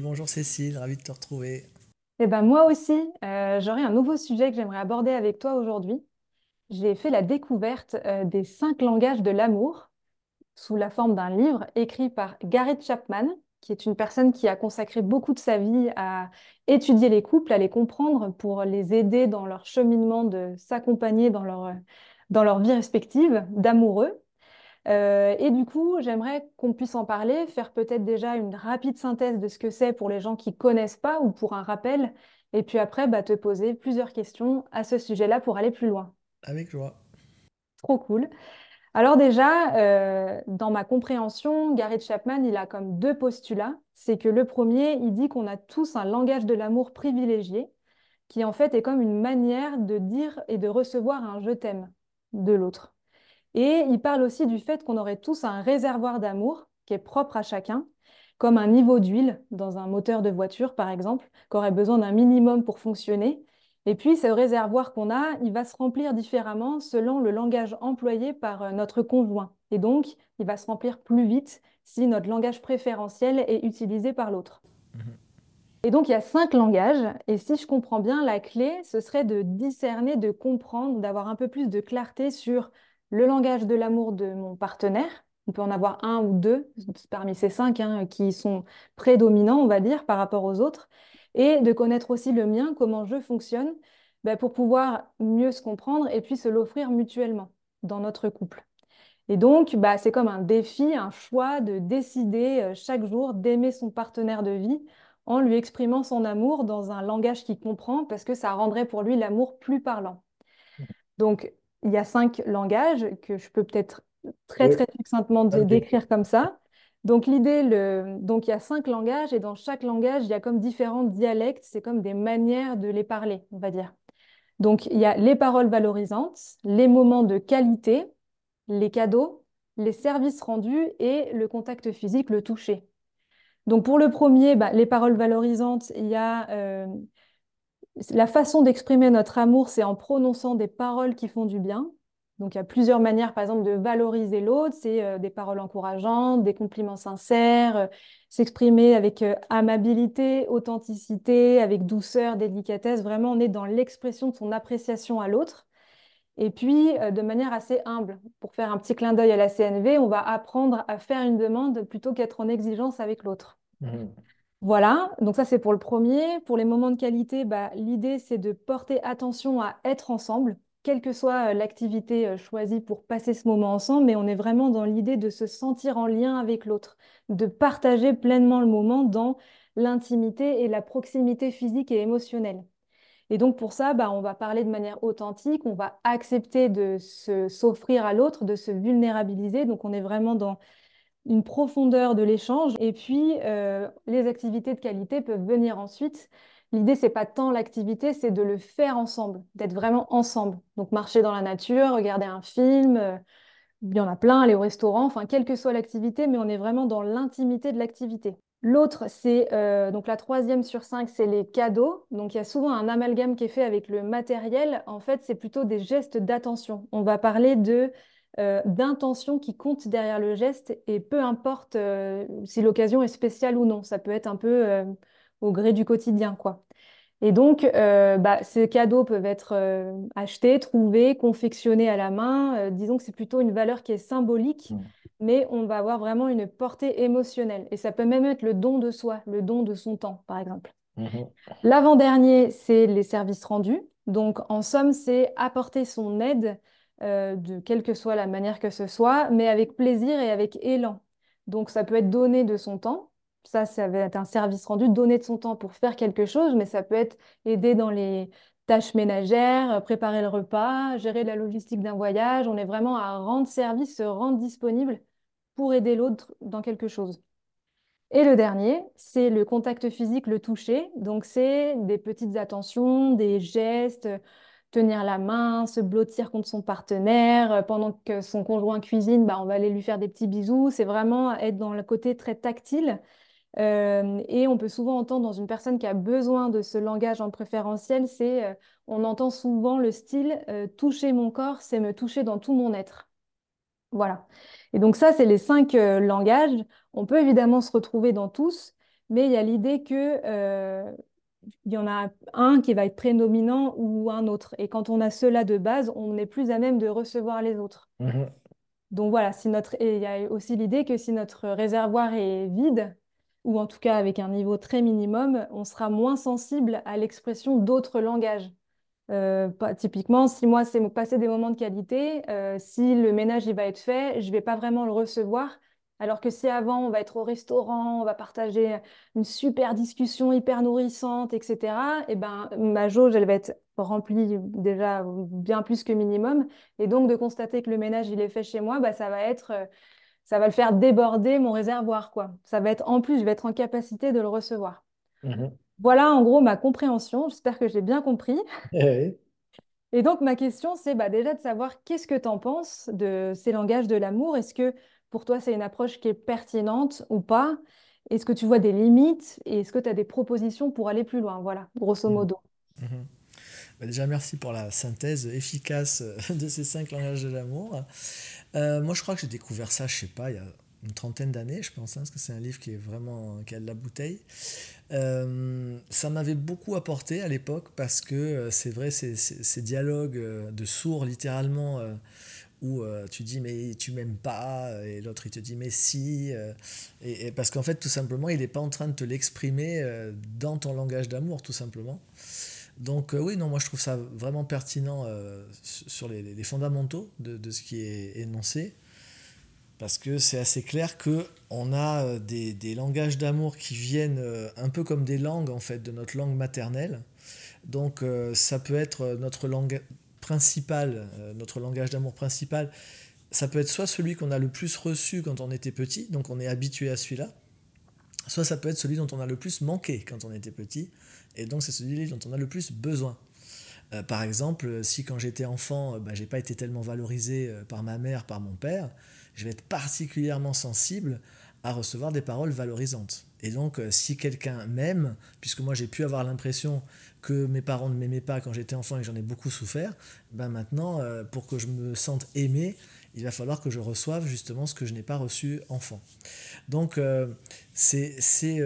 Bonjour Cécile, ravi de te retrouver. Eh ben moi aussi, euh, j'aurais un nouveau sujet que j'aimerais aborder avec toi aujourd'hui. J'ai fait la découverte euh, des cinq langages de l'amour sous la forme d'un livre écrit par Gary Chapman, qui est une personne qui a consacré beaucoup de sa vie à étudier les couples, à les comprendre pour les aider dans leur cheminement de s'accompagner dans leur, dans leur vie respective d'amoureux. Euh, et du coup, j'aimerais qu'on puisse en parler, faire peut-être déjà une rapide synthèse de ce que c'est pour les gens qui connaissent pas ou pour un rappel, et puis après, bah, te poser plusieurs questions à ce sujet-là pour aller plus loin. Avec joie. Trop cool. Alors déjà, euh, dans ma compréhension, Gary Chapman, il a comme deux postulats. C'est que le premier, il dit qu'on a tous un langage de l'amour privilégié, qui en fait est comme une manière de dire et de recevoir un je t'aime de l'autre. Et il parle aussi du fait qu'on aurait tous un réservoir d'amour qui est propre à chacun, comme un niveau d'huile dans un moteur de voiture, par exemple, qui aurait besoin d'un minimum pour fonctionner. Et puis, ce réservoir qu'on a, il va se remplir différemment selon le langage employé par euh, notre conjoint. Et donc, il va se remplir plus vite si notre langage préférentiel est utilisé par l'autre. Mhm. Et donc, il y a cinq langages. Et si je comprends bien, la clé, ce serait de discerner, de comprendre, d'avoir un peu plus de clarté sur le langage de l'amour de mon partenaire. On peut en avoir un ou deux parmi ces cinq hein, qui sont prédominants, on va dire, par rapport aux autres. Et de connaître aussi le mien, comment je fonctionne, ben, pour pouvoir mieux se comprendre et puis se l'offrir mutuellement dans notre couple. Et donc, bah, c'est comme un défi, un choix de décider euh, chaque jour d'aimer son partenaire de vie en lui exprimant son amour dans un langage qu'il comprend parce que ça rendrait pour lui l'amour plus parlant. Donc, il y a cinq langages que je peux peut-être très, Oui, très succinctement décrire comme ça. Donc, l'idée, le... donc, il y a cinq langages et dans chaque langage, il y a comme différents dialectes, c'est comme des manières de les parler, on va dire. Donc, il y a les paroles valorisantes, les moments de qualité, les cadeaux, les services rendus et le contact physique, le toucher. Donc, pour le premier, bah, les paroles valorisantes, il y a euh, la façon d'exprimer notre amour, c'est en prononçant des paroles qui font du bien. Donc, il y a plusieurs manières, par exemple, de valoriser l'autre. C'est euh, des paroles encourageantes, des compliments sincères, euh, s'exprimer avec euh, amabilité, authenticité, avec douceur, délicatesse. Vraiment, on est dans l'expression de son appréciation à l'autre. Et puis, de manière assez humble. Pour faire un petit clin d'œil à la CNV, on va apprendre à faire une demande plutôt qu'être en exigence avec l'autre. Mhm. Voilà, donc ça c'est pour le premier. Pour les moments de qualité, bah, l'idée c'est de porter attention à être ensemble, quelle que soit euh, l'activité euh, choisie pour passer ce moment ensemble, mais on est vraiment dans l'idée de se sentir en lien avec l'autre, de partager pleinement le moment dans l'intimité et la proximité physique et émotionnelle. Et donc pour ça, bah, on va parler de manière authentique, on va accepter de s'offrir à l'autre, de se vulnérabiliser. Donc on est vraiment dans une profondeur de l'échange. Et puis, euh, les activités de qualité peuvent venir ensuite. L'idée, c'est pas tant l'activité, c'est de le faire ensemble, d'être vraiment ensemble. Donc, marcher dans la nature, regarder un film, euh, il y en a plein, aller au restaurant, enfin, quelle que soit l'activité, mais on est vraiment dans l'intimité de l'activité. L'autre, c'est euh, donc la troisième sur cinq, c'est les cadeaux. Donc il y a souvent un amalgame qui est fait avec le matériel. En fait, c'est plutôt des gestes d'attention. On va parler de euh, d'intention qui compte derrière le geste et peu importe euh, si l'occasion est spéciale ou non. Ça peut être un peu euh, au gré du quotidien, quoi. Et donc, bah, ces cadeaux peuvent être achetés, trouvés, confectionnés à la main. Disons que c'est plutôt une valeur qui est symbolique, Mhm. mais on va avoir vraiment une portée émotionnelle. Et ça peut même être le don de soi, le don de son temps, par exemple. Mhm. L'avant-dernier, c'est les services rendus. Donc, en somme, c'est apporter son aide, euh, de quelle que soit la manière que ce soit, mais avec plaisir et avec élan. Donc, ça peut être donner de son temps. Ça, ça va être un service rendu, donner de son temps pour faire quelque chose, mais ça peut être aider dans les tâches ménagères, euh, préparer le repas, gérer la logistique d'un voyage. On est vraiment à rendre service, se rendre disponible pour aider l'autre dans quelque chose. Et le dernier, c'est le contact physique, le toucher. Donc, c'est des petites attentions, des gestes, tenir la main, se blottir contre son partenaire. Euh, Pendant que son conjoint cuisine, bah, on va aller lui faire des petits bisous. C'est vraiment être dans le côté très tactile. Euh, et on peut souvent entendre dans une personne qui a besoin de ce langage en préférentiel, c'est, euh, on entend souvent le style, toucher mon corps, c'est me toucher dans tout mon être. Voilà. Et donc ça, c'est les cinq langages. On peut évidemment se retrouver dans tous, mais il y a l'idée que il y en a un qui va être prédominant ou un autre. Et quand on a cela de base, on est plus à même de recevoir les autres. Mhm. Donc voilà, si notre... et il y a aussi l'idée que si notre réservoir est vide, ou en tout cas avec un niveau très minimum, on sera moins sensible à l'expression d'autres langages. Euh, typiquement, si moi, c'est passer des moments de qualité, euh, si le ménage il va être fait, je ne vais pas vraiment le recevoir. Alors que si avant, on va être au restaurant, on va partager une super discussion hyper nourrissante, etc., et ben, ma jauge, elle va être remplie déjà bien plus que minimum. Et donc, de constater que le ménage, il est fait chez moi, bah, ça va être, euh, ça va le faire déborder mon réservoir, quoi. Ça va être, en plus, je vais être en capacité de le recevoir. Mhm. Voilà, en gros, ma compréhension. J'espère que j'ai bien compris. Eh et donc, ma question, c'est bah, déjà de savoir qu'est-ce que tu en penses de ces langages de l'amour. Est-ce que pour toi, c'est une approche qui est pertinente ou pas? Est-ce que tu vois des limites et est-ce que tu as des propositions pour aller plus loin? Voilà, grosso Mhm. modo. Mhm. Bah, déjà, merci pour la synthèse efficace de ces cinq langages de l'amour. Euh, moi, je crois que j'ai découvert ça, je sais pas, il y a une trentaine d'années, je pense, hein, parce que c'est un livre qui est vraiment qui a de la bouteille. Euh, ça m'avait beaucoup apporté à l'époque parce que euh, c'est vrai, ces, ces, ces dialogues euh, de sourds littéralement euh, où euh, tu dis mais tu m'aimes pas et l'autre il te dit mais si euh, et, parce qu'en fait tout simplement il n'est pas en train de te l'exprimer euh, dans ton langage d'amour tout simplement donc euh, oui non moi je trouve ça vraiment pertinent euh, sur les, les fondamentaux de, de, ce qui est énoncé parce que c'est assez clair que on a euh, des, des langages d'amour qui viennent euh, un peu comme des langues en fait de notre langue maternelle. Donc euh, ça peut être notre langue principale, euh, notre langage d'amour principal. Ça peut être soit celui qu'on a le plus reçu quand on était petit, donc on est habitué à celui-là, soit ça peut être celui dont on a le plus manqué quand on était petit, et donc c'est celui dont on a le plus besoin. Euh, par exemple, si quand j'étais enfant, bah, j'ai pas été tellement valorisé par ma mère, par mon père, je vais être particulièrement sensible à recevoir des paroles valorisantes. Et donc, euh, si quelqu'un m'aime, puisque moi j'ai pu avoir l'impression que mes parents ne m'aimaient pas quand j'étais enfant et que j'en ai beaucoup souffert, ben maintenant, euh, pour que je me sente aimé, il va falloir que je reçoive justement ce que je n'ai pas reçu enfant. Donc, euh, c'est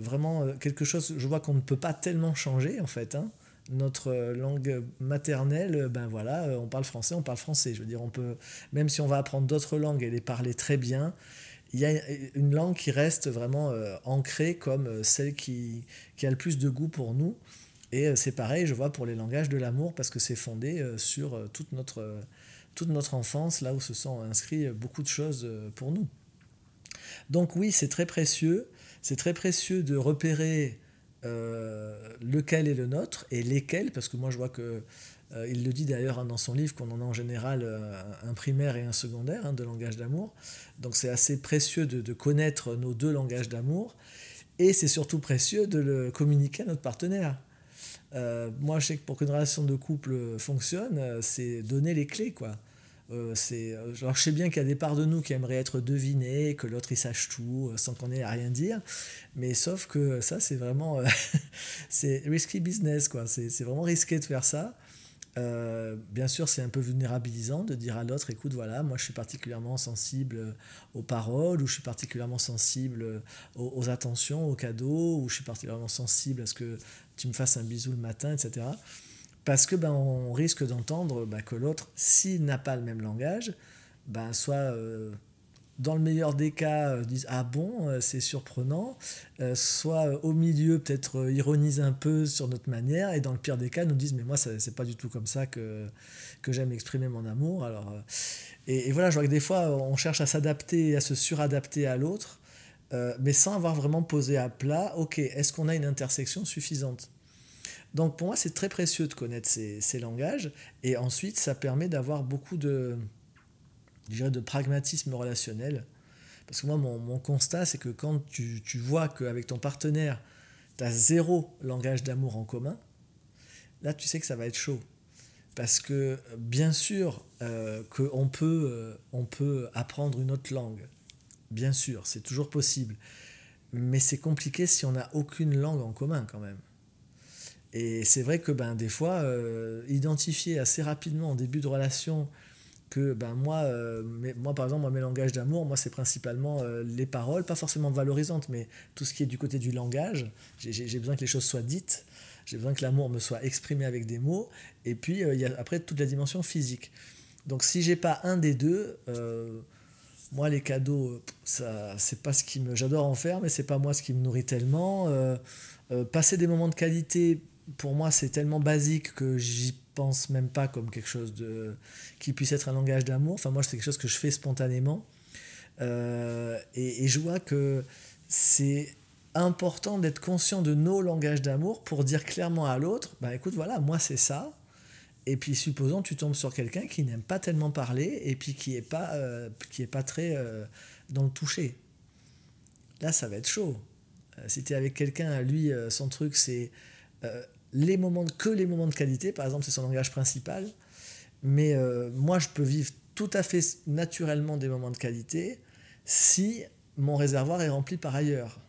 vraiment quelque chose, je vois qu'on ne peut pas tellement changer en fait. Hein notre langue maternelle, ben voilà, on parle français, on parle français. Je veux dire, on peut, même si on va apprendre d'autres langues et les parler très bien, il y a une langue qui reste vraiment euh, ancrée comme celle qui, qui, a le plus de goût pour nous. Et c'est pareil, je vois, pour les langages de l'amour, parce que c'est fondé sur toute notre, toute notre enfance, là où se sont inscrits beaucoup de choses pour nous. Donc oui, c'est très précieux. C'est très précieux de repérer euh, lequel est le nôtre et lesquels, parce que moi je vois que euh, il le dit d'ailleurs dans son livre qu'on en a en général euh, un primaire et un secondaire hein, de langage d'amour. Donc c'est assez précieux de, connaître nos deux langages d'amour et c'est surtout précieux de le communiquer à notre partenaire. Euh, moi je sais que pour qu'une relation de couple fonctionne, c'est donner les clés quoi. Euh, alors je sais bien qu'il y a des parts de nous qui aimeraient être devinées, que l'autre il sache tout sans qu'on ait à rien dire, mais sauf que ça c'est vraiment c'est risky business quoi. C'est vraiment risqué de faire ça. Euh, bien sûr, c'est un peu vulnérabilisant de dire à l'autre, écoute, voilà, moi je suis particulièrement sensible aux paroles, ou je suis particulièrement sensible aux, attentions, aux cadeaux, ou je suis particulièrement sensible à ce que tu me fasses un bisou le matin, etc. Parce que ben, on risque d'entendre ben, que l'autre, s'il n'a pas le même langage, ben, soit euh, dans le meilleur des cas, euh, disent Ah bon, euh, c'est surprenant, euh, soit au milieu, peut-être euh, ironise un peu sur notre manière, et dans le pire des cas, nous disent Mais moi, c'est pas du tout comme ça que, que j'aime exprimer mon amour. Alors, et, voilà, je vois que des fois, on cherche à s'adapter, à se suradapter à l'autre, mais sans avoir vraiment posé à plat Ok, est-ce qu'on a une intersection suffisante? Donc pour moi, c'est très précieux de connaître ces, langages. Et ensuite, ça permet d'avoir beaucoup de, je dirais, de pragmatisme relationnel. Parce que moi, mon, mon constat, c'est que quand tu, tu vois qu'avec ton partenaire, tu as zéro langage d'amour en commun, là, tu sais que ça va être chaud. Parce que bien sûr euh, qu'on peut, euh, peut apprendre une autre langue. Bien sûr, c'est toujours possible. Mais c'est compliqué si on n'a aucune langue en commun quand même. Et c'est vrai que ben, des fois, euh, identifier assez rapidement en début de relation que ben moi, euh, moi par exemple, moi, mes langages d'amour, moi c'est principalement euh, les paroles, pas forcément valorisantes, mais tout ce qui est du côté du langage. J'ai besoin que les choses soient dites, j'ai besoin que l'amour me soit exprimé avec des mots, et puis euh, il y a après toute la dimension physique. Donc si j'ai pas un des deux, moi les cadeaux, ça c'est pas ce qui me, j'adore en faire, mais c'est pas moi ce qui me nourrit tellement. passer des moments de qualité, pour moi c'est tellement basique que j'y pense même pas comme quelque chose de qui puisse être un langage d'amour. Enfin, moi, c'est quelque chose que je fais spontanément. Euh, et, je vois que c'est important d'être conscient de nos langages d'amour pour dire clairement à l'autre, bah écoute, voilà, moi c'est ça. Et puis supposons tu tombes sur quelqu'un qui n'aime pas tellement parler et puis qui est pas, euh, pas très euh, dans le toucher. Là, ça va être chaud. si tu es avec quelqu'un, lui, son truc, c'est les moments que les moments de qualité, par exemple, c'est son langage principal. Mais euh, moi, je peux vivre tout à fait naturellement des moments de qualité si mon réservoir est rempli par ailleurs.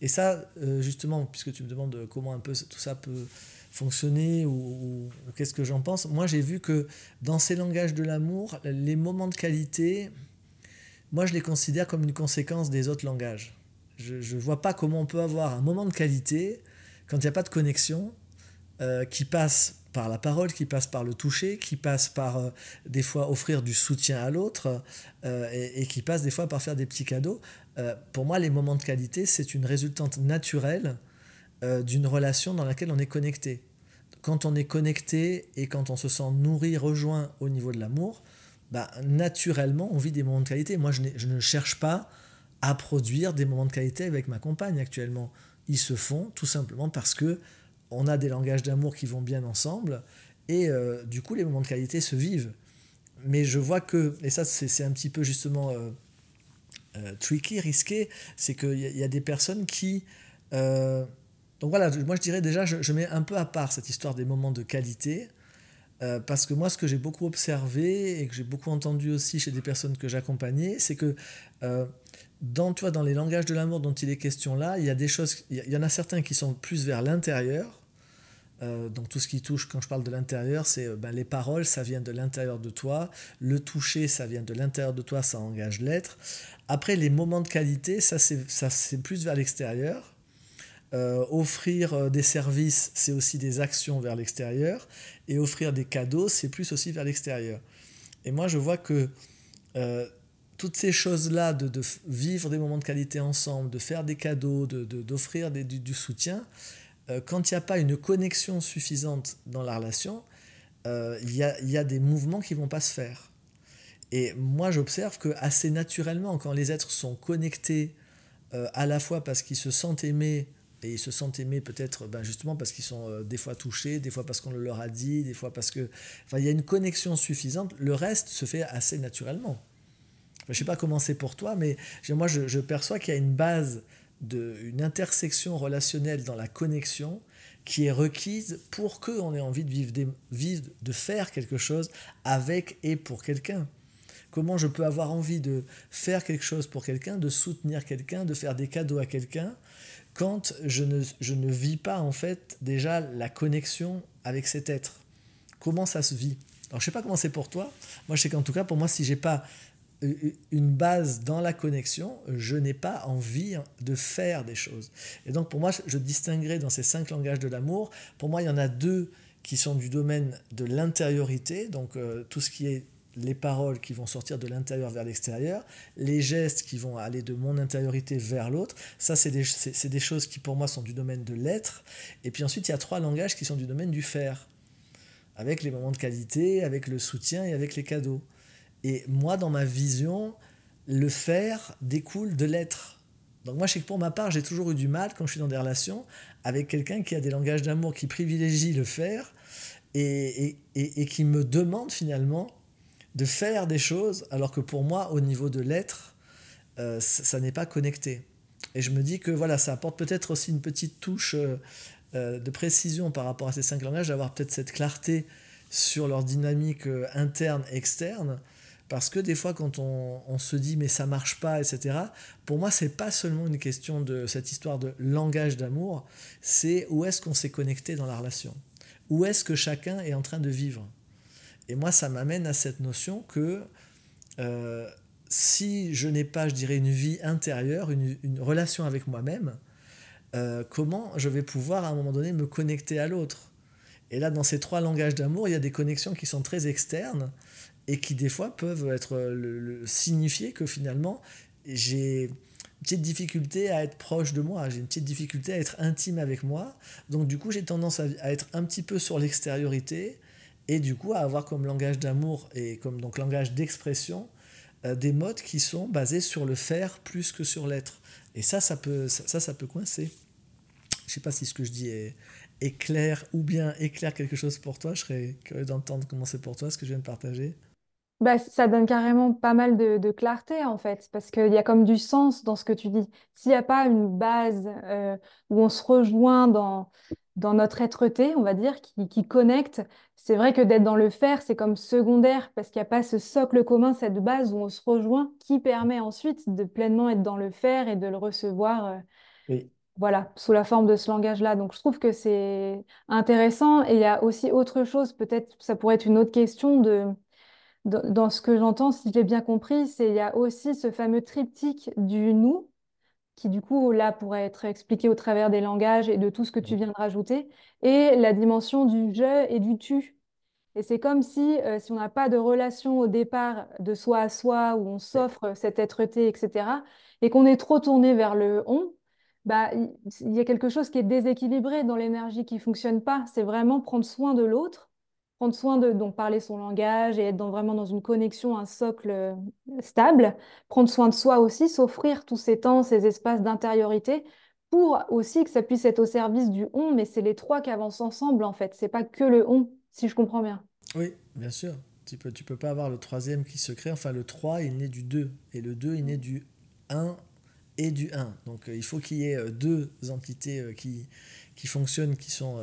Et ça, euh, justement, puisque tu me demandes comment un peu tout ça peut fonctionner ou, qu'est-ce que j'en pense, moi j'ai vu que dans ces langages de l'amour, les moments de qualité, moi je les considère comme une conséquence des autres langages. Je ne vois pas comment on peut avoir un moment de qualité quand il n'y a pas de connexion euh, qui passe par la parole, qui passe par le toucher, qui passe par euh, des fois offrir du soutien à l'autre euh, et, qui passe des fois par faire des petits cadeaux. pour moi, les moments de qualité, c'est une résultante naturelle d'une relation dans laquelle on est connecté. Quand on est connecté et quand on se sent nourri, rejoint au niveau de l'amour, bah, naturellement, on vit des moments de qualité. Moi, je, je ne cherche pas à produire des moments de qualité avec ma compagne actuellement. Ils se font tout simplement parce que on a des langages d'amour qui vont bien ensemble, et euh, du coup les moments de qualité se vivent. Mais je vois que, et ça c'est un petit peu justement euh, euh, tricky, risqué, c'est qu'il y, y, a des personnes qui... donc voilà, moi je dirais déjà, je, mets un peu à part cette histoire des moments de qualité, parce que moi ce que j'ai beaucoup observé et que j'ai beaucoup entendu aussi chez des personnes que j'accompagnais, c'est que dans, tu dans les langages de l'amour dont il est question là, il y a des choses, il y en a certains qui sont plus vers l'intérieur. Euh, donc tout ce qui touche, quand je parle de l'intérieur, c'est euh, ben, les paroles, ça vient de l'intérieur de toi. Le toucher, ça vient de l'intérieur de toi, ça engage l'être. Après, les moments de qualité, ça c'est plus vers l'extérieur. Euh, offrir des services, c'est aussi des actions vers l'extérieur. Et offrir des cadeaux, c'est plus aussi vers l'extérieur. Et moi, je vois que toutes ces choses-là, de, vivre des moments de qualité ensemble, de faire des cadeaux, d'offrir de, du, soutien, euh, quand il n'y a pas une connexion suffisante dans la relation, euh, il y, a, y, a, des mouvements qui ne vont pas se faire. Et moi, j'observe que assez naturellement, quand les êtres sont connectés euh, à la fois parce qu'ils se sentent aimés, et ils se sentent aimés peut-être ben justement parce qu'ils sont des fois touchés, des fois parce qu'on le leur a dit, des fois parce que... Enfin, il y a une connexion suffisante, le reste se fait assez naturellement. Je ne sais pas comment c'est pour toi, mais moi, je, perçois qu'il y a une base, de, une intersection relationnelle dans la connexion qui est requise pour qu'on ait envie de vivre, des, de faire quelque chose avec et pour quelqu'un. Comment je peux avoir envie de faire quelque chose pour quelqu'un, de soutenir quelqu'un, de faire des cadeaux à quelqu'un, quand je ne, je ne vis pas en fait déjà la connexion avec cet être Comment ça se vit? Alors je sais pas comment c'est pour toi. Moi je sais qu'en tout cas pour moi si j'ai pas une base dans la connexion, je n'ai pas envie de faire des choses. Et donc pour moi, je distinguerai dans ces cinq langages de l'amour, pour moi, il y en a deux qui sont du domaine de l'intériorité, donc euh, tout ce qui est les paroles qui vont sortir de l'intérieur vers l'extérieur, les gestes qui vont aller de mon intériorité vers l'autre, ça c'est des, des choses qui pour moi sont du domaine de l'être, et puis ensuite il y a trois langages qui sont du domaine du faire, avec les moments de qualité, avec le soutien et avec les cadeaux. Et moi, dans ma vision, le faire découle de l'être. Donc moi, je sais que pour ma part, j'ai toujours eu du mal quand je suis dans des relations avec quelqu'un qui a des langages d'amour qui privilégie le faire et, et, et, qui me demande finalement de faire des choses, alors que pour moi, au niveau de l'être, euh, ça, n'est pas connecté. Et je me dis que voilà, ça apporte peut-être aussi une petite touche euh, euh, de précision par rapport à ces cinq langages, d'avoir peut-être cette clarté sur leur dynamique interne, externe, parce que des fois, quand on, se dit mais ça marche pas, etc., pour moi, c'est pas seulement une question de cette histoire de langage d'amour, c'est où est-ce qu'on s'est connecté dans la relation? Où est-ce que chacun est en train de vivre? Et moi, ça m'amène à cette notion que euh, si je n'ai pas, je dirais, une vie intérieure, une, relation avec moi-même, euh, comment je vais pouvoir à un moment donné me connecter à l'autre? Et là, dans ces trois langages d'amour, il y a des connexions qui sont très externes et qui des fois peuvent être le, signifier que finalement j'ai une petite difficulté à être proche de moi, j'ai une petite difficulté à être intime avec moi. Donc du coup, j'ai tendance à, être un petit peu sur l'extériorité et du coup à avoir comme langage d'amour et comme donc langage d'expression euh, des modes qui sont basés sur le faire plus que sur l'être. Et ça, ça peut, ça, ça peut coincer. Je sais pas si ce que je dis est, est clair ou bien éclaire quelque chose pour toi. Je serais curieux d'entendre comment c'est pour toi ce que je viens de partager. Bah, ça donne carrément pas mal de, clarté en fait, parce qu'il y a comme du sens dans ce que tu dis. S'il n'y a pas une base euh, où on se rejoint dans, dans notre être-té, on va dire, qui, qui connecte, c'est vrai que d'être dans le faire, c'est comme secondaire, parce qu'il n'y a pas ce socle commun, cette base où on se rejoint, qui permet ensuite de pleinement être dans le faire et de le recevoir. Euh, oui. Voilà, sous la forme de ce langage-là. Donc, je trouve que c'est intéressant. Et il y a aussi autre chose, peut-être, ça pourrait être une autre question de dans, ce que j'entends, si j'ai bien compris, c'est il y a aussi ce fameux triptyque du nous, qui du coup, là, pourrait être expliqué au travers des langages et de tout ce que tu viens de rajouter, et la dimension du je et du tu. Et c'est comme si, euh, si on n'a pas de relation au départ de soi à soi, où on s'offre cette être-té, etc., et qu'on est trop tourné vers le on, bah, il y a quelque chose qui est déséquilibré dans l'énergie qui fonctionne pas. C'est vraiment prendre soin de l'autre prendre soin de donc parler son langage et être dans, vraiment dans une connexion, un socle euh, stable, prendre soin de soi aussi, s'offrir tous ces temps, ces espaces d'intériorité pour aussi que ça puisse être au service du on, mais c'est les trois qui avancent ensemble en fait, c'est pas que le on, si je comprends bien. Oui, bien sûr. Tu peux, tu peux pas avoir le troisième qui se crée, enfin le 3 il naît du 2, et le 2 il naît du 1 et du 1. Donc euh, il faut qu'il y ait euh, deux entités qui, qui fonctionnent, qui sont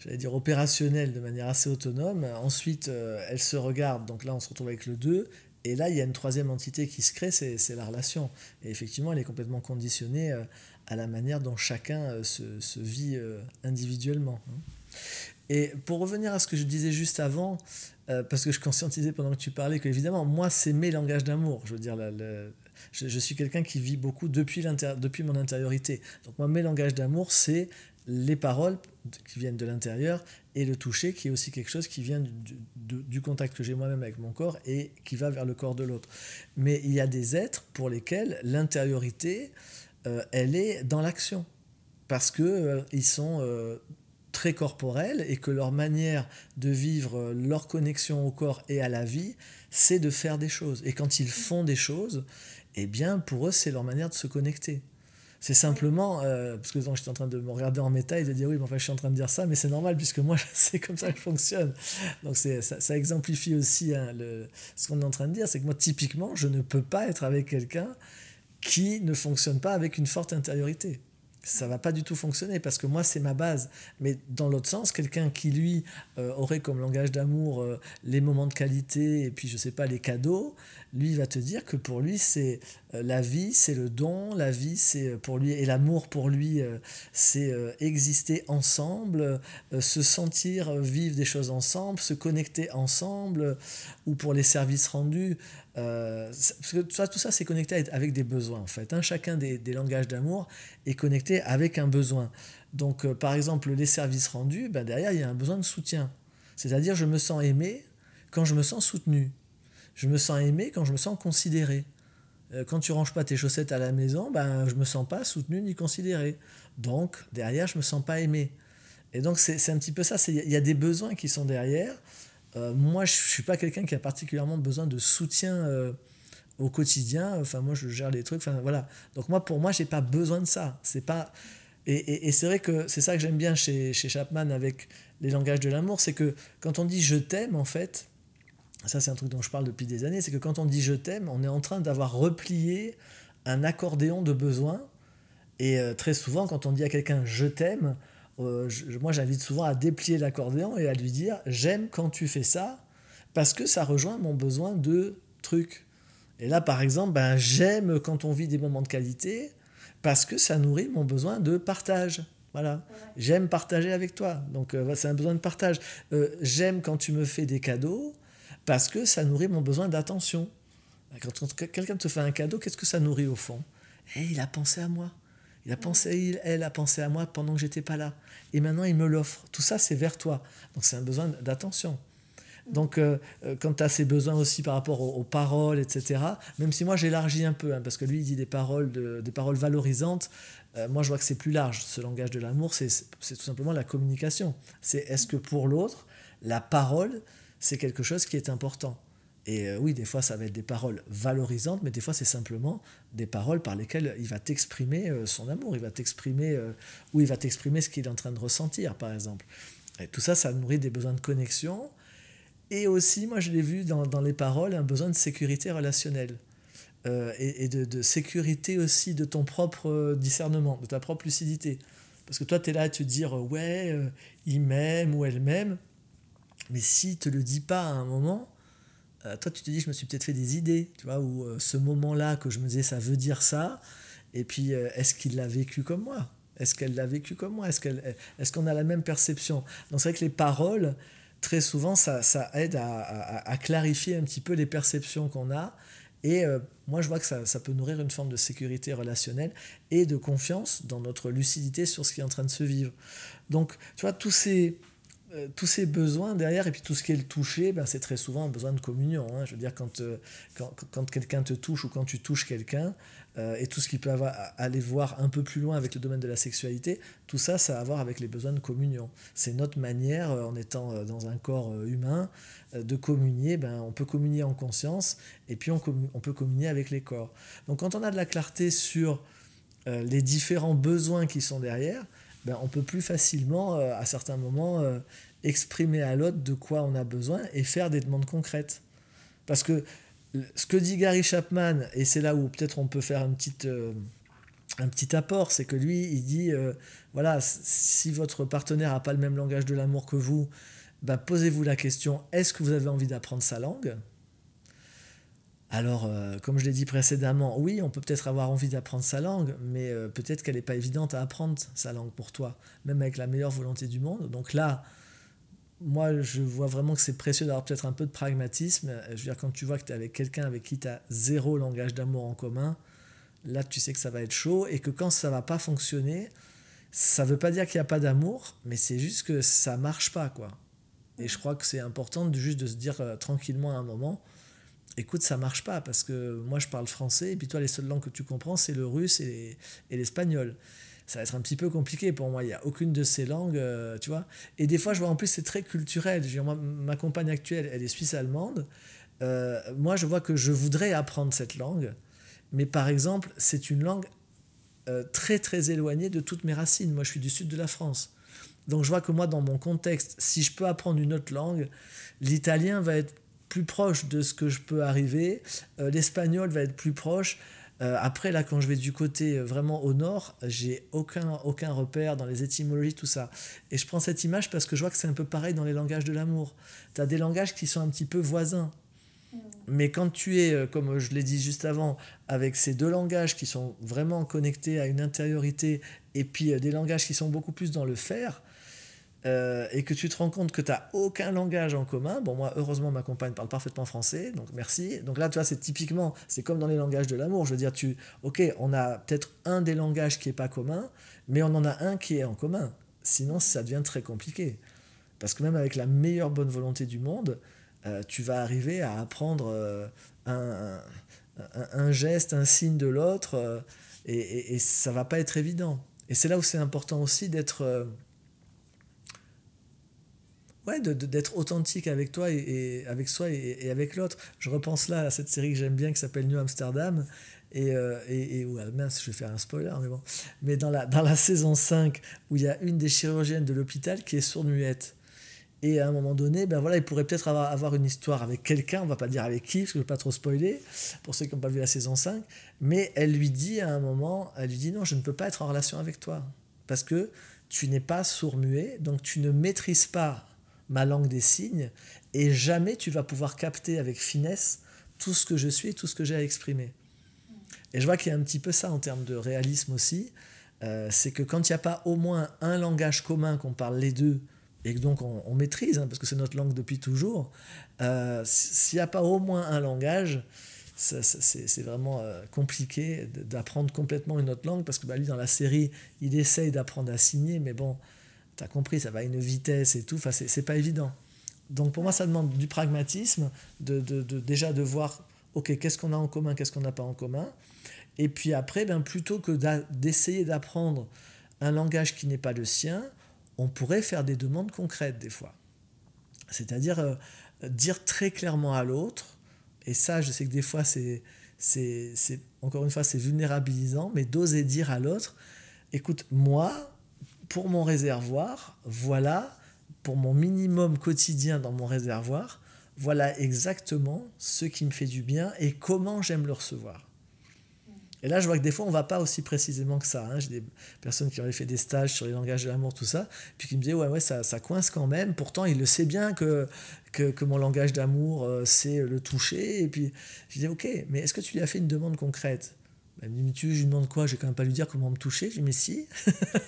j'allais dire opérationnelle de manière assez autonome. Ensuite, euh, elle se regarde, donc là on se retrouve avec le 2, et là il y a une troisième entité qui se crée, c'est la relation. Et effectivement, elle est complètement conditionnée euh, à la manière dont chacun euh, se, se, vit individuellement. Hein. Et pour revenir à ce que je disais juste avant, parce que je conscientisais pendant que tu parlais que évidemment, moi c'est mes langages d'amour. Je veux dire, je, je, suis quelqu'un qui vit beaucoup depuis, depuis mon intériorité. Donc moi, mes langages d'amour, c'est les paroles qui viennent de l'intérieur et le toucher qui est aussi quelque chose qui vient du, contact que j'ai moi-même avec mon corps et qui va vers le corps de l'autre. Mais il y a des êtres pour lesquels l'intériorité, euh, elle est dans l'action parce que euh, ils sont euh, très corporels et que leur manière de vivre leur connexion au corps et à la vie, c'est de faire des choses. Et quand ils font des choses, eh bien pour eux c'est leur manière de se connecter. C'est simplement, euh, parce que j'étais en train de me regarder en méta et de dire oui, mais enfin, je suis en train de dire ça, mais c'est normal puisque moi, c'est comme ça que je fonctionne. Donc ça, ça, exemplifie aussi hein, le, ce qu'on est en train de dire, c'est que moi, typiquement, je ne peux pas être avec quelqu'un qui ne fonctionne pas avec une forte intériorité ça va pas du tout fonctionner parce que moi c'est ma base. Mais dans l'autre sens quelqu'un qui lui euh, aurait comme langage d'amour euh, les moments de qualité et puis je sais pas les cadeaux lui va te dire que pour lui c'est euh, la vie c'est le don la vie c'est pour lui et l'amour pour lui c'est exister ensemble se sentir vivre des choses ensemble se connecter ensemble ou pour les services rendus parce que tout ça, tout ça c'est connecté avec des besoins en fait hein. chacun des, des langages d'amour est connecté avec un besoin. Donc, euh, par exemple, les services rendus, ben, derrière, il y a un besoin de soutien. C'est-à-dire, je me sens aimé quand je me sens soutenu. Je me sens aimé quand je me sens considéré. Euh, quand tu ranges pas tes chaussettes à la maison, ben, je me sens pas soutenu ni considéré. Donc, derrière, je me sens pas aimé. Et donc, c'est un petit peu ça. Il y a des besoins qui sont derrière. Euh, moi, je suis pas quelqu'un qui a particulièrement besoin de soutien au quotidien. Enfin, moi, je gère les trucs. Enfin, voilà. Donc, moi, pour moi, j'ai pas besoin de ça. C'est pas. Et, et, c'est vrai que c'est ça que j'aime bien chez, chez Chapman avec les langages de l'amour, c'est que quand on dit je t'aime, en fait, ça c'est un truc dont je parle depuis des années, c'est que quand on dit je t'aime, on est en train d'avoir replié un accordéon de besoins. Et euh, très souvent, quand on dit à quelqu'un je t'aime, euh, moi j'invite souvent à déplier l'accordéon et à lui dire j'aime quand tu fais ça, parce que ça rejoint mon besoin de truc. Et là, par exemple, ben, j'aime quand on vit des moments de qualité parce que ça nourrit mon besoin de partage. Voilà. J'aime partager avec toi. Donc, euh, c'est un besoin de partage. Euh, j'aime quand tu me fais des cadeaux parce que ça nourrit mon besoin d'attention. Quand quelqu'un te fait un cadeau, qu'est-ce que ça nourrit au fond? Eh, Il a pensé à moi. Il a pensé, elle a pensé à moi pendant que j'étais pas là. Et maintenant, il me l'offre. Tout ça, c'est vers toi. Donc, c'est un besoin d'attention. Donc, euh, euh, quand tu as ces besoins aussi par rapport aux, paroles, etc., même si moi j'élargis un peu, hein, parce que lui il dit des paroles, des paroles valorisantes, euh, moi je vois que c'est plus large. Ce langage de l'amour, c'est tout simplement la communication. C'est est-ce que pour l'autre, la parole, c'est quelque chose qui est important? Et oui, des fois, ça va être des paroles valorisantes, mais des fois, c'est simplement des paroles par lesquelles il va t'exprimer son amour, il va t'exprimer, ou il va t'exprimer ce qu'il est en train de ressentir, par exemple. Tout ça, ça nourrit des besoins de connexion, et aussi, moi je l'ai vu dans, dans, les paroles, un besoin de sécurité relationnelle. Euh, et, de, de, sécurité aussi de ton propre euh, discernement, de ta propre lucidité. Parce que toi, tu es là à te dire, euh, ouais, il m'aime ou elle m'aime. Mais si te le dit pas à un moment, toi, tu te dis, je me suis peut-être fait des idées, tu vois, ou ce moment-là que je me disais, ça veut dire ça. Et puis, est-ce qu'il l'a vécu comme moi? Est-ce qu'elle l'a vécu comme moi? Est-ce qu'on a la même perception? Donc, c'est vrai que les paroles, très souvent, ça, aide à, clarifier un petit peu les perceptions qu'on a. Et euh, moi, je vois que ça, peut nourrir une forme de sécurité relationnelle et de confiance dans notre lucidité sur ce qui est en train de se vivre. Donc, tu vois, tous ces, euh, tous ces besoins derrière, et puis tout ce qui est le toucher, ben, c'est très souvent un besoin de communion. Hein. Je veux dire, quand, euh, quand, quand quelqu'un te touche ou quand tu touches quelqu'un, euh, et tout ce qui peut avoir, aller voir un peu plus loin avec le domaine de la sexualité, tout ça, ça a à voir avec les besoins de communion. C'est notre manière, en étant dans un corps humain, de communier. Ben, on peut communier en conscience, et puis on peut communier avec les corps. Donc quand on a de la clarté sur les différents besoins qui sont derrière, ben, on peut plus facilement, euh, à certains moments, euh, exprimer à l'autre de quoi on a besoin et faire des demandes concrètes. Parce que ce que dit Gary Chapman, et c'est là où peut-être on peut faire une petite, euh, un petit apport, c'est que lui, il dit, voilà, si votre partenaire n'a pas le même langage de l'amour que vous, ben, posez-vous la question, est-ce que vous avez envie d'apprendre sa langue? Alors, euh, comme je l'ai dit précédemment, oui, on peut peut-être avoir envie d'apprendre sa langue, mais euh, peut-être qu'elle n'est pas évidente à apprendre sa langue pour toi, même avec la meilleure volonté du monde. Donc là, moi, je vois vraiment que c'est précieux d'avoir peut-être un peu de pragmatisme. Je veux dire, quand tu vois que tu es avec quelqu'un avec qui tu as zéro langage d'amour en commun, là, tu sais que ça va être chaud et que quand ça va pas fonctionner, ça veut pas dire qu'il n'y a pas d'amour, mais c'est juste que ça marche pas, quoi. Et je crois que c'est important de juste de se dire euh, tranquillement à un moment, écoute, ça marche pas parce que moi je parle français et puis toi les seules langues que tu comprends c'est le russe et, l'espagnol. Ça va être un petit peu compliqué pour moi. Il n'y a aucune de ces langues, euh, tu vois. Et des fois, je vois en plus, c'est très culturel. ma compagne actuelle, elle est suisse-allemande. Euh, moi, je vois que je voudrais apprendre cette langue. Mais par exemple, c'est une langue euh, très, très éloignée de toutes mes racines. Moi, je suis du sud de la France. Donc, je vois que moi, dans mon contexte, si je peux apprendre une autre langue, l'italien va être plus proche de ce que je peux arriver. Euh, l'espagnol va être plus proche. Euh, après, là, quand je vais du côté euh, vraiment au nord, j'ai aucun, aucun repère dans les étymologies, tout ça. Et je prends cette image parce que je vois que c'est un peu pareil dans les langages de l'amour. Tu as des langages qui sont un petit peu voisins. Mm. Mais quand tu es, comme je l'ai dit juste avant, avec ces deux langages qui sont vraiment connectés à une intériorité et puis des langages qui sont beaucoup plus dans le faire, euh, et que tu te rends compte que tu n'as aucun langage en commun, bon moi heureusement ma compagne parle parfaitement français, donc merci. Donc là tu vois c'est typiquement, c'est comme dans les langages de l'amour, je veux dire tu, ok on a peut-être un des langages qui est pas commun, mais on en a un qui est en commun. Sinon ça devient très compliqué. Parce que même avec la meilleure bonne volonté du monde, euh, tu vas arriver à apprendre euh, un, un, geste, un signe de l'autre, et, et, et, ça va pas être évident. Et c'est là où c'est important aussi d'être ouais, d'être authentique avec toi et, avec soi et, avec l'autre. Je repense là à cette série que j'aime bien qui s'appelle New Amsterdam. Et, euh, et, mince, je vais faire un spoiler, mais bon. Mais dans la, dans la saison 5, où il y a une des chirurgiennes de l'hôpital qui est sourde-muette. Et à un moment donné, ben voilà, il pourrait peut-être avoir, avoir, une histoire avec quelqu'un, on va pas dire avec qui, parce que je ne veux pas trop spoiler, pour ceux qui n'ont pas vu la saison 5, mais elle lui dit à un moment, elle lui dit non, je ne peux pas être en relation avec toi, parce que tu n'es pas sourd-muet, donc tu ne maîtrises pas ma langue des signes, et jamais tu vas pouvoir capter avec finesse tout ce que je suis, tout ce que j'ai à exprimer. Et je vois qu'il y a un petit peu ça en termes de réalisme aussi. euh, c'est que quand il n'y a pas au moins un langage commun qu'on parle les deux, et que donc on, maîtrise, hein, parce que c'est notre langue depuis toujours, euh, s'il n'y a pas au moins un langage, c'est vraiment euh, compliqué d'apprendre complètement une autre langue, parce que bah, lui, dans la série, il essaye d'apprendre à signer, mais bon, tu compris, ça va à une vitesse et tout, enfin, c'est pas évident. Donc pour moi, ça demande du pragmatisme, de, déjà de voir, ok, qu'est-ce qu'on a en commun, qu'est-ce qu'on n'a pas en commun, et puis après, ben, plutôt que d'essayer d'apprendre un langage qui n'est pas le sien, on pourrait faire des demandes concrètes des fois. C'est-à-dire euh, dire très clairement à l'autre, et ça, je sais que des fois, c'est, encore une fois, c'est vulnérabilisant, mais d'oser dire à l'autre, écoute, moi, pour mon réservoir, voilà, pour mon minimum quotidien dans mon réservoir, voilà exactement ce qui me fait du bien et comment j'aime le recevoir. Et là, je vois que des fois, on ne va pas aussi précisément que ça. Hein. J'ai des personnes qui ont fait des stages sur les langages de l'amour, tout ça, puis qui me disaient, ouais, ouais, ça, ça coince quand même. Pourtant, il le sait bien que, que, que mon langage d'amour, euh, c'est le toucher. Et puis, je dis, ok, mais est-ce que tu lui as fait une demande concrète? Elle me dit, tu, je lui demande quoi Je vais quand même pas lui dire comment me toucher. Je dis, mais si.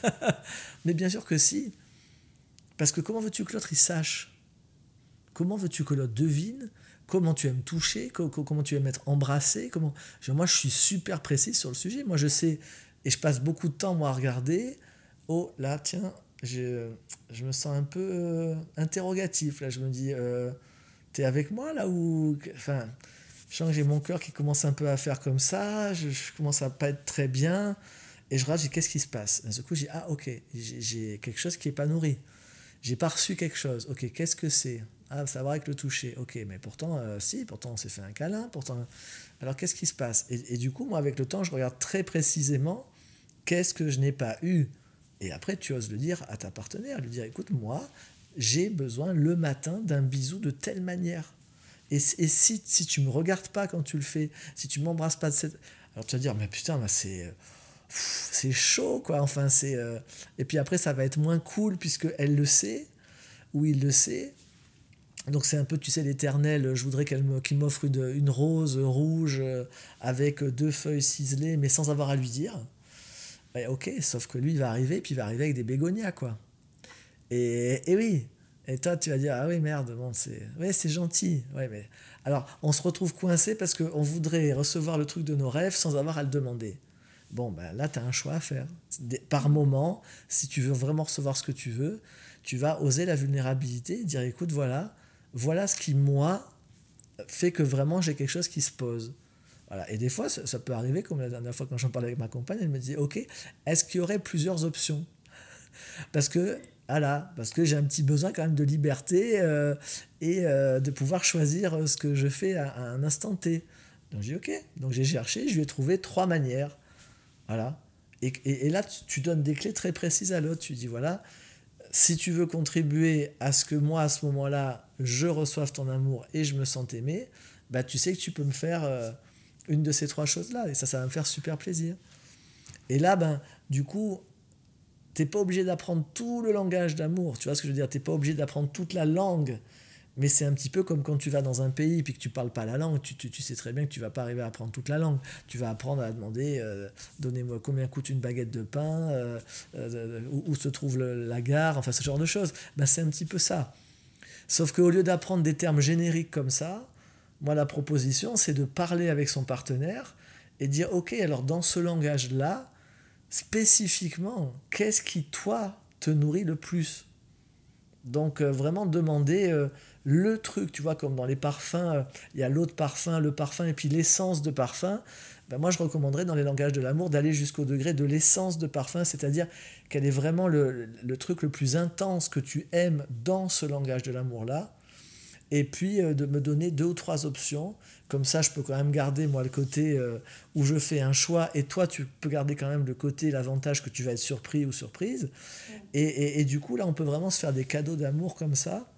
mais bien sûr que si. Parce que comment veux-tu que l'autre, il sache? Comment veux-tu que l'autre devine? Comment tu aimes toucher, comment tu aimes être embrassé? Comment... moi, je suis super précis sur le sujet. Moi, je sais, et je passe beaucoup de temps, moi, à regarder. Oh, là, tiens, je, je me sens un peu euh, interrogatif. Là, je me dis, euh, t'es avec moi, là, ou... Enfin, j'ai mon cœur qui commence un peu à faire comme ça. Je, commence à pas être très bien. Et je regarde, qu'est-ce qui se passe? D'un coup, j'ai ah, ok, j'ai quelque chose qui n'est pas nourri. J'ai pas reçu quelque chose. Ok, qu'est-ce que c'est? Ah, ça va avec le toucher. Ok, mais pourtant, euh, si, pourtant on s'est fait un câlin. Pourtant... Alors qu'est-ce qui se passe? Et, du coup, moi, avec le temps, je regarde très précisément qu'est-ce que je n'ai pas eu? Et après, tu oses le dire à ta partenaire, lui dire, écoute, moi, j'ai besoin le matin d'un bisou de telle manière. Et, si, si tu me regardes pas quand tu le fais, si tu m'embrasses pas de cette... Alors tu vas dire, mais putain, c'est... C'est chaud, quoi. Enfin, c'est... Euh, et puis après, ça va être moins cool puisque elle le sait, ou il le sait, donc c'est un peu, tu sais, l'éternel, je voudrais qu'elle qu'il m'offre une, rose rouge euh, avec deux feuilles ciselées, mais sans avoir à lui dire. ok, sauf que lui, il va arriver, puis il va arriver avec des bégonias, quoi. Et, et oui, et toi, tu vas dire, ah oui, merde, bon, c'est ouais, c'est gentil. Ouais, mais... Alors, on se retrouve coincé parce qu'on voudrait recevoir le truc de nos rêves sans avoir à le demander. Bon, ben là, tu as un choix à faire. Par moment, si tu veux vraiment recevoir ce que tu veux, tu vas oser la vulnérabilité, dire, écoute, voilà, voilà ce qui, moi, fait que vraiment j'ai quelque chose qui se pose. Voilà. Et des fois, ça, peut arriver, comme la dernière fois quand j'en parlais avec ma compagne, elle me dit, OK, est-ce qu'il y aurait plusieurs options? Parce que, voilà, parce que j'ai un petit besoin quand même de liberté euh, et euh, de pouvoir choisir ce que je fais à, un instant T. Donc j'ai OK. Donc j'ai cherché, je lui ai trouvé trois manières. Voilà. Et, et, là, tu, donnes des clés très précises à l'autre. Tu dis, voilà, si tu veux contribuer à ce que moi, à ce moment-là, je reçoive ton amour et je me sente aimé, bah, tu sais que tu peux me faire euh, une de ces trois choses-là. Et ça, ça va me faire super plaisir. Et là, ben, du coup, tu n'es pas obligé d'apprendre tout le langage d'amour. Tu vois ce que je veux dire Tu n'es pas obligé d'apprendre toute la langue mais c'est un petit peu comme quand tu vas dans un pays puis que tu parles pas la langue, tu, tu, sais très bien que tu vas pas arriver à apprendre toute la langue. Tu vas apprendre à demander euh, donnez-moi combien coûte une baguette de pain, euh, euh, où, se trouve la gare, enfin ce genre de choses. Ben, c'est un petit peu ça. Sauf qu'au lieu d'apprendre des termes génériques comme ça, moi la proposition c'est de parler avec son partenaire et dire ok alors dans ce langage là, spécifiquement, qu'est-ce qui toi te nourrit le plus? Donc vraiment demander le truc, tu vois, comme dans les parfums, euh, il y a l'autre parfum, le parfum et puis l'essence de parfum. Ben moi, je recommanderais dans les langages de l'amour d'aller jusqu'au degré de l'essence de parfum, c'est-à-dire quel est vraiment le, truc le plus intense que tu aimes dans ce langage de l'amour-là. Et puis euh, de me donner deux ou trois options. Comme ça, je peux quand même garder, moi, le côté euh, où je fais un choix. Et toi, tu peux garder quand même le côté, l'avantage que tu vas être surpris ou surprise. et, du coup, là, on peut vraiment se faire des cadeaux d'amour comme ça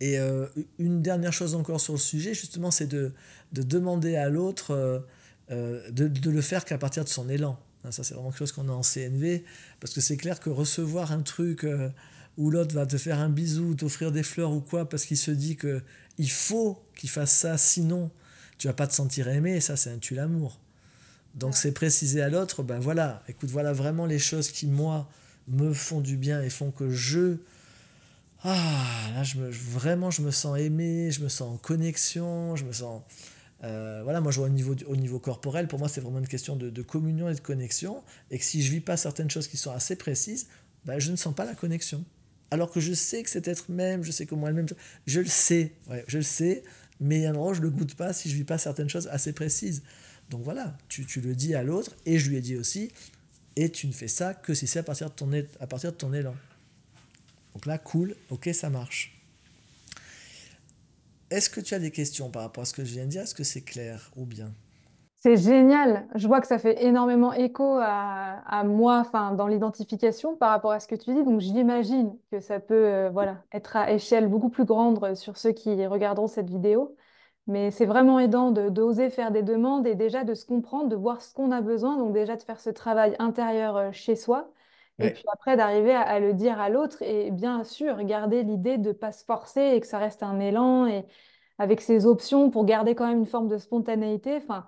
et euh, une dernière chose encore sur le sujet, justement, c'est de, de, demander à l'autre de, de, le faire qu'à partir de son élan. Hein, ça, c'est vraiment quelque chose qu'on a en CNV, parce que c'est clair que recevoir un truc où l'autre va te faire un bisou, t'offrir des fleurs ou quoi, parce qu'il se dit que il faut qu'il fasse ça, sinon tu vas pas te sentir aimé, ça, c'est un tue l'amour. Donc c'est préciser à l'autre, ben voilà, écoute, voilà vraiment les choses qui, moi, me font du bien et font que je... Ah, là, je me, vraiment, je me sens aimé, je me sens en connexion, je me sens... Euh, voilà, moi je vois au niveau, au niveau corporel, pour moi c'est vraiment une question de, communion et de connexion, et que si je vis pas certaines choses qui sont assez précises, ben, je ne sens pas la connexion. Alors que je sais que cet être même, je sais comment elle-même, je le sais, ouais, je le sais, mais il y a un endroit je le goûte pas si je vis pas certaines choses assez précises. Donc voilà, tu, tu le dis à l'autre, et je lui ai dit aussi, et tu ne fais ça que si c'est à partir de ton, à partir de ton élan. Donc là, cool, ok, ça marche. Est-ce que tu as des questions par rapport à ce que je viens de dire? Est-ce que c'est clair ou bien? C'est génial. Je vois que ça fait énormément écho à, moi, enfin, dans l'identification par rapport à ce que tu dis. Donc, j'imagine que ça peut, euh, voilà, être à échelle beaucoup plus grande sur ceux qui regarderont cette vidéo. Mais c'est vraiment aidant de d'oser faire des demandes et déjà de se comprendre, de voir ce qu'on a besoin. Donc, déjà de faire ce travail intérieur euh, chez soi. Et puis après, d'arriver à, à le dire à l'autre. Et bien sûr, garder l'idée de ne pas se forcer et que ça reste un élan et avec ses options pour garder quand même une forme de spontanéité. Enfin,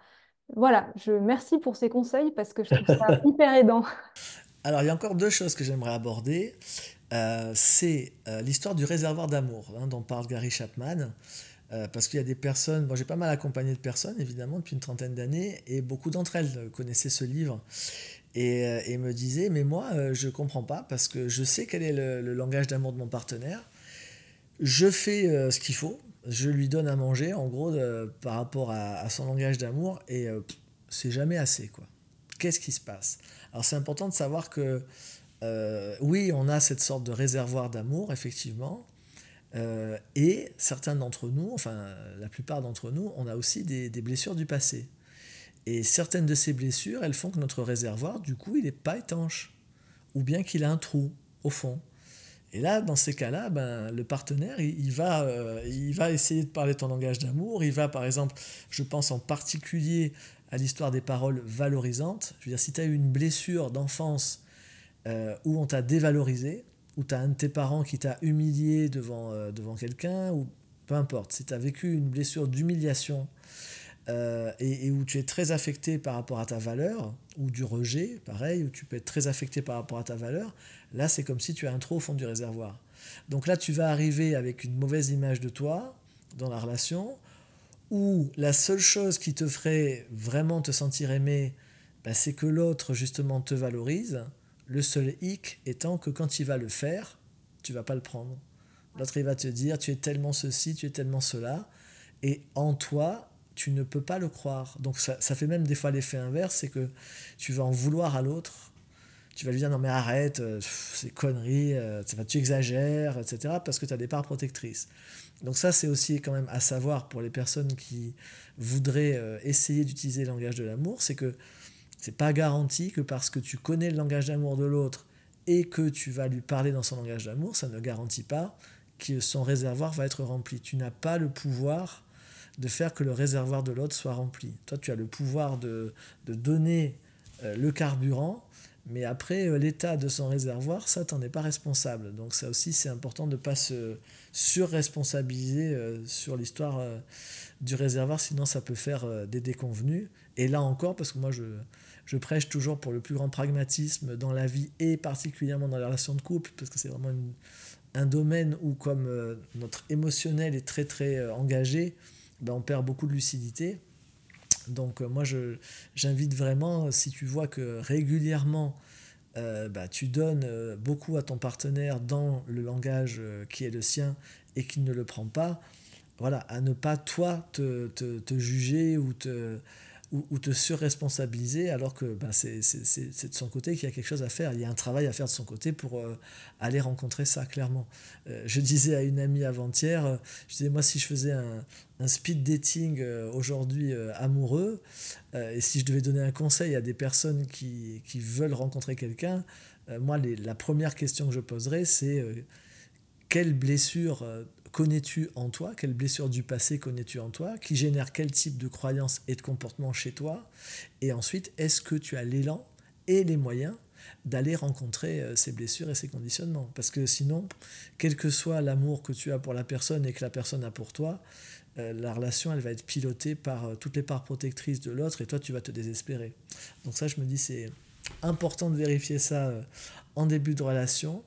voilà, je merci pour ces conseils parce que je trouve ça hyper aidant. Alors, il y a encore deux choses que j'aimerais aborder. Euh, c'est euh, l'histoire du réservoir d'amour hein, dont parle Gary Chapman. Euh, parce qu'il y a des personnes, moi j'ai pas mal accompagné de personnes évidemment depuis une trentaine d'années et beaucoup d'entre elles connaissaient ce livre et, et me disaient mais moi je comprends pas parce que je sais quel est le, le langage d'amour de mon partenaire, je fais ce qu'il faut, je lui donne à manger, en gros, par rapport à, son langage d'amour, et euh, c'est jamais assez, quoi. Qu'est-ce qui se passe? Alors c'est important de savoir que, euh, oui, on a cette sorte de réservoir d'amour, effectivement, euh, et certains d'entre nous, enfin la plupart d'entre nous, on a aussi des, des, blessures du passé. Et certaines de ces blessures, elles font que notre réservoir, du coup, il n'est pas étanche, ou bien qu'il a un trou au fond. Et là, dans ces cas-là, ben, le partenaire, il, va, euh, il va essayer de parler ton langage d'amour. Il va, par exemple, je pense en particulier à l'histoire des paroles valorisantes. Je veux dire, si tu as eu une blessure d'enfance euh, où on t'a dévalorisé, où tu as un de tes parents qui t'a humilié devant, euh, devant quelqu'un, ou peu importe, si tu as vécu une blessure d'humiliation et, et, où tu es très affecté par rapport à ta valeur, ou du rejet, pareil, où tu peux être très affecté par rapport à ta valeur, Là, c'est comme si tu as un trou au fond du réservoir. Donc là, tu vas arriver avec une mauvaise image de toi dans la relation, où la seule chose qui te ferait vraiment te sentir aimé, bah, c'est que l'autre, justement, te valorise. Le seul hic étant que quand il va le faire, tu vas pas le prendre. L'autre, il va te dire, tu es tellement ceci, tu es tellement cela. Et en toi, tu ne peux pas le croire. Donc ça, ça fait même des fois l'effet inverse, c'est que tu vas en vouloir à l'autre tu vas lui dire non mais arrête, euh, c'est conneries, euh, tu exagères, etc. parce que tu as des parts protectrices. Donc ça c'est aussi quand même à savoir pour les personnes qui voudraient euh, essayer d'utiliser le langage de l'amour, c'est que c'est pas garanti que parce que tu connais le langage d'amour de l'autre et que tu vas lui parler dans son langage d'amour, ça ne garantit pas que son réservoir va être rempli. Tu n'as pas le pouvoir de faire que le réservoir de l'autre soit rempli. Toi, tu as le pouvoir de, de donner le carburant mais après, euh, l'état de son réservoir, ça, t'en es pas responsable. Donc ça aussi, c'est important de ne pas se surresponsabiliser euh, sur l'histoire euh, du réservoir, sinon ça peut faire des déconvenus. Et là encore, parce que moi, je, je prêche toujours pour le plus grand pragmatisme dans la vie et particulièrement dans les relations de couple, parce que c'est vraiment un domaine où, comme notre émotionnel est très très engagé, ben, on perd beaucoup de lucidité. Donc euh, moi, j'invite vraiment, si tu vois que régulièrement, euh, bah, tu donnes euh, beaucoup à ton partenaire dans le langage qui est le sien et qu'il ne le prend pas, voilà, à ne pas toi te, te juger ou te, ou, te surresponsabiliser alors que ben, c'est de son côté qu'il y a quelque chose à faire. Il y a un travail à faire de son côté pour euh, aller rencontrer ça, clairement. Euh, je disais à une amie avant-hier, euh, je disais, moi, si je faisais un, un speed dating aujourd'hui amoureux, et si je devais donner un conseil à des personnes qui, qui veulent rencontrer quelqu'un, moi, la première question que je poserais, c'est quelle blessure connais-tu en toi Quelle blessure du passé connais-tu en toi Qui génère quel type de croyances et de comportements chez toi Et ensuite, est-ce que tu as l'élan et les moyens d'aller rencontrer euh, ces blessures et ces conditionnements? Parce que sinon, quel que soit l'amour que tu as pour la personne et que la personne a pour toi, la relation, elle va être pilotée par toutes les parts protectrices de l'autre et toi, tu vas te désespérer. Donc ça, je me dis, c'est important de vérifier ça en début de relation.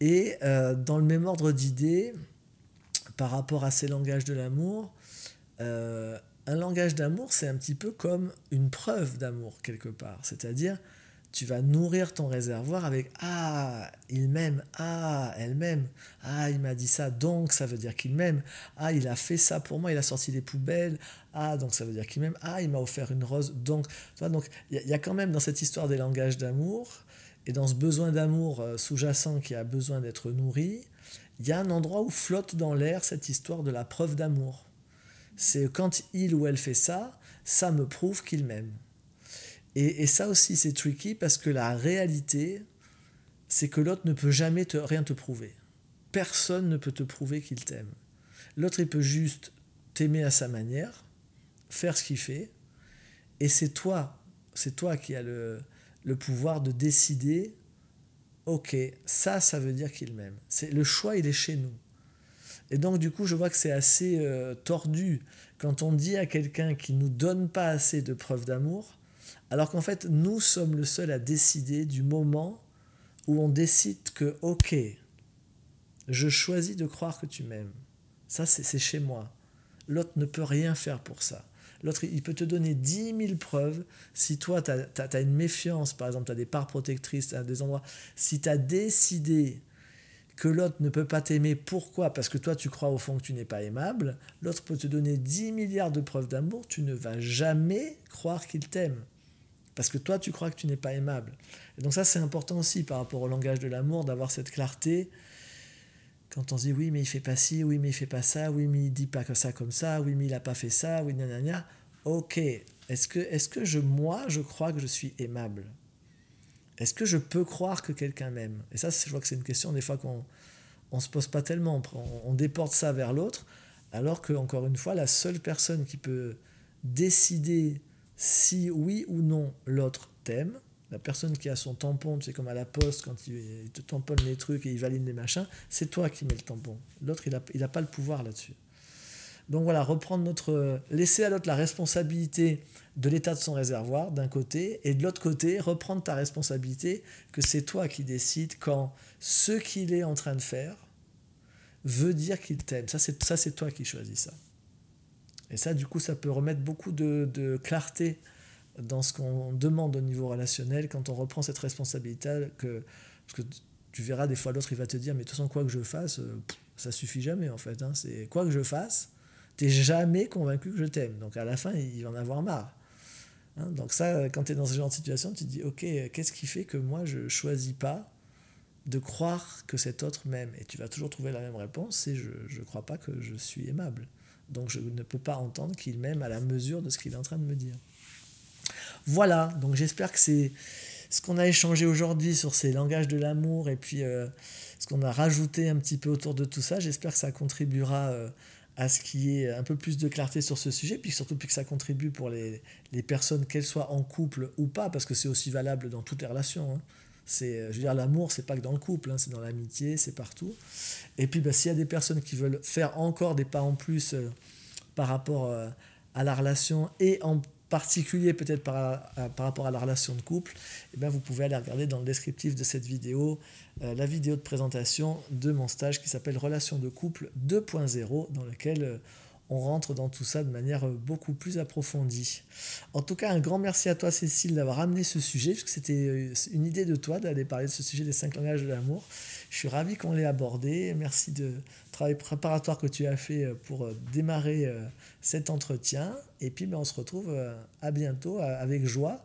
Et dans le même ordre d'idées, par rapport à ces langages de l'amour, un langage d'amour, c'est un petit peu comme une preuve d'amour quelque part. C'est-à-dire, tu vas nourrir ton réservoir avec Ah, il m'aime, Ah, elle m'aime, Ah, il m'a dit ça, donc ça veut dire qu'il m'aime, Ah, il a fait ça pour moi, il a sorti les poubelles, Ah, donc ça veut dire qu'il m'aime, Ah, il m'a offert une rose, donc. Donc, il y, a quand même dans cette histoire des langages d'amour, et dans ce besoin d'amour euh, sous-jacent qui a besoin d'être nourri, il y a un endroit où flotte dans l'air cette histoire de la preuve d'amour c'est quand il ou elle fait ça, ça me prouve qu'il m'aime. Et, ça aussi, c'est tricky parce que la réalité, c'est que l'autre ne peut jamais te, rien te prouver. Personne ne peut te prouver qu'il t'aime. L'autre, il peut juste t'aimer à sa manière, faire ce qu'il fait, et c'est toi, c'est toi qui as le, le pouvoir de décider, ok, ça, ça veut dire qu'il m'aime. C'est le choix, il est chez nous. Et donc, du coup, je vois que c'est assez euh, tordu quand on dit à quelqu'un qui ne nous donne pas assez de preuves d'amour, alors qu'en fait, nous sommes le seul à décider du moment où on décide que, ok, je choisis de croire que tu m'aimes. Ça, c'est chez moi. L'autre ne peut rien faire pour ça. L'autre, il peut te donner 10 000 preuves. Si toi, tu as, une méfiance, par exemple, tu as des parts protectrices à des endroits, si tu as décidé que l'autre ne peut pas t'aimer. Pourquoi? Parce que toi, tu crois au fond que tu n'es pas aimable. L'autre peut te donner 10 milliards de preuves d'amour. Tu ne vas jamais croire qu'il t'aime. Parce que toi, tu crois que tu n'es pas aimable. Et donc ça, c'est important aussi par rapport au langage de l'amour, d'avoir cette clarté. Quand on se dit oui, mais il fait pas ci, oui, mais il fait pas ça, oui, mais il dit pas que ça comme ça, oui, mais il a pas fait ça, oui, gna Ok, est-ce que, est que je, moi, je crois que je suis aimable? Est-ce que je peux croire que quelqu'un m'aime? Et ça, je vois que c'est une question des fois qu'on ne se pose pas tellement. On, déporte ça vers l'autre, alors que, encore une fois, la seule personne qui peut décider si oui ou non l'autre t'aime, la personne qui a son tampon, c'est comme à la poste quand il, te tamponne les trucs et il valide les machins, c'est toi qui mets le tampon. L'autre, il n'a il a pas le pouvoir là-dessus. Donc voilà, reprendre notre, laisser à l'autre la responsabilité de l'état de son réservoir d'un côté, et de l'autre côté, reprendre ta responsabilité que c'est toi qui décides quand ce qu'il est en train de faire veut dire qu'il t'aime. Ça, c'est, ça, c'est toi qui choisis ça. Et ça, du coup, ça peut remettre beaucoup de, clarté dans ce qu'on demande au niveau relationnel quand on reprend cette responsabilité. Que, parce que tu verras, des fois, l'autre, il va te dire, mais de toute façon, quoi que je fasse, euh, ça suffit jamais, en fait. Hein. C'est quoi que je fasse, t'es jamais convaincu que je t'aime. Donc à la fin, il va en avoir marre. Hein, donc ça, quand tu es dans ce genre de situation, tu te dis, ok, qu'est-ce qui fait que moi, je choisis pas de croire que cet autre m'aime? Et tu vas toujours trouver la même réponse, c'est je ne crois pas que je suis aimable. Donc je ne peux pas entendre qu'il m'aime à la mesure de ce qu'il est en train de me dire. Voilà, donc j'espère que c'est ce qu'on a échangé aujourd'hui sur ces langages de l'amour et puis euh, ce qu'on a rajouté un petit peu autour de tout ça. J'espère que ça contribuera euh, à ce qu'il y ait un peu plus de clarté sur ce sujet, puis surtout puis que ça contribue pour les, les personnes, qu'elles soient en couple ou pas, parce que c'est aussi valable dans toutes les relations. Hein. C'est, je veux dire, l'amour, c'est pas que dans le couple, hein, c'est dans l'amitié, c'est partout. Et puis, bah, s'il y a des personnes qui veulent faire encore des pas en plus euh, par rapport euh, à la relation et en particulier peut-être par, rapport à la relation de couple, eh bien, vous pouvez aller regarder dans le descriptif de cette vidéo euh, la vidéo de présentation de mon stage qui s'appelle Relation de couple 2.0 dans lequel euh, on rentre dans tout ça de manière euh, beaucoup plus approfondie. En tout cas, un grand merci à toi Cécile d'avoir amené ce sujet, puisque c'était une idée de toi d'aller parler de ce sujet des cinq langages de l'amour. Je suis ravi qu'on l'ait abordé. Merci de travail préparatoire que tu as fait pour démarrer cet entretien. Et puis, ben, on se retrouve à bientôt avec joie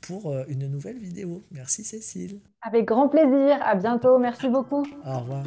pour une nouvelle vidéo. Merci Cécile. Avec grand plaisir. À bientôt. Merci beaucoup. Au revoir.